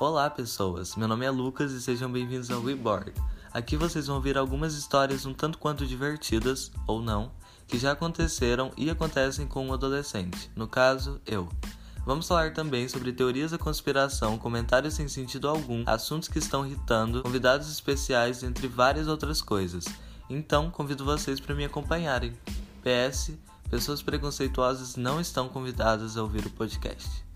Olá, pessoas. Meu nome é Lucas e sejam bem-vindos ao WeBoard. Aqui vocês vão ouvir algumas histórias um tanto quanto divertidas, ou não, que já aconteceram e acontecem com um adolescente, no caso, eu. Vamos falar também sobre teorias da conspiração, comentários sem sentido algum, assuntos que estão irritando, convidados especiais, entre várias outras coisas. Então, convido vocês para me acompanharem. PS: pessoas preconceituosas não estão convidadas a ouvir o podcast.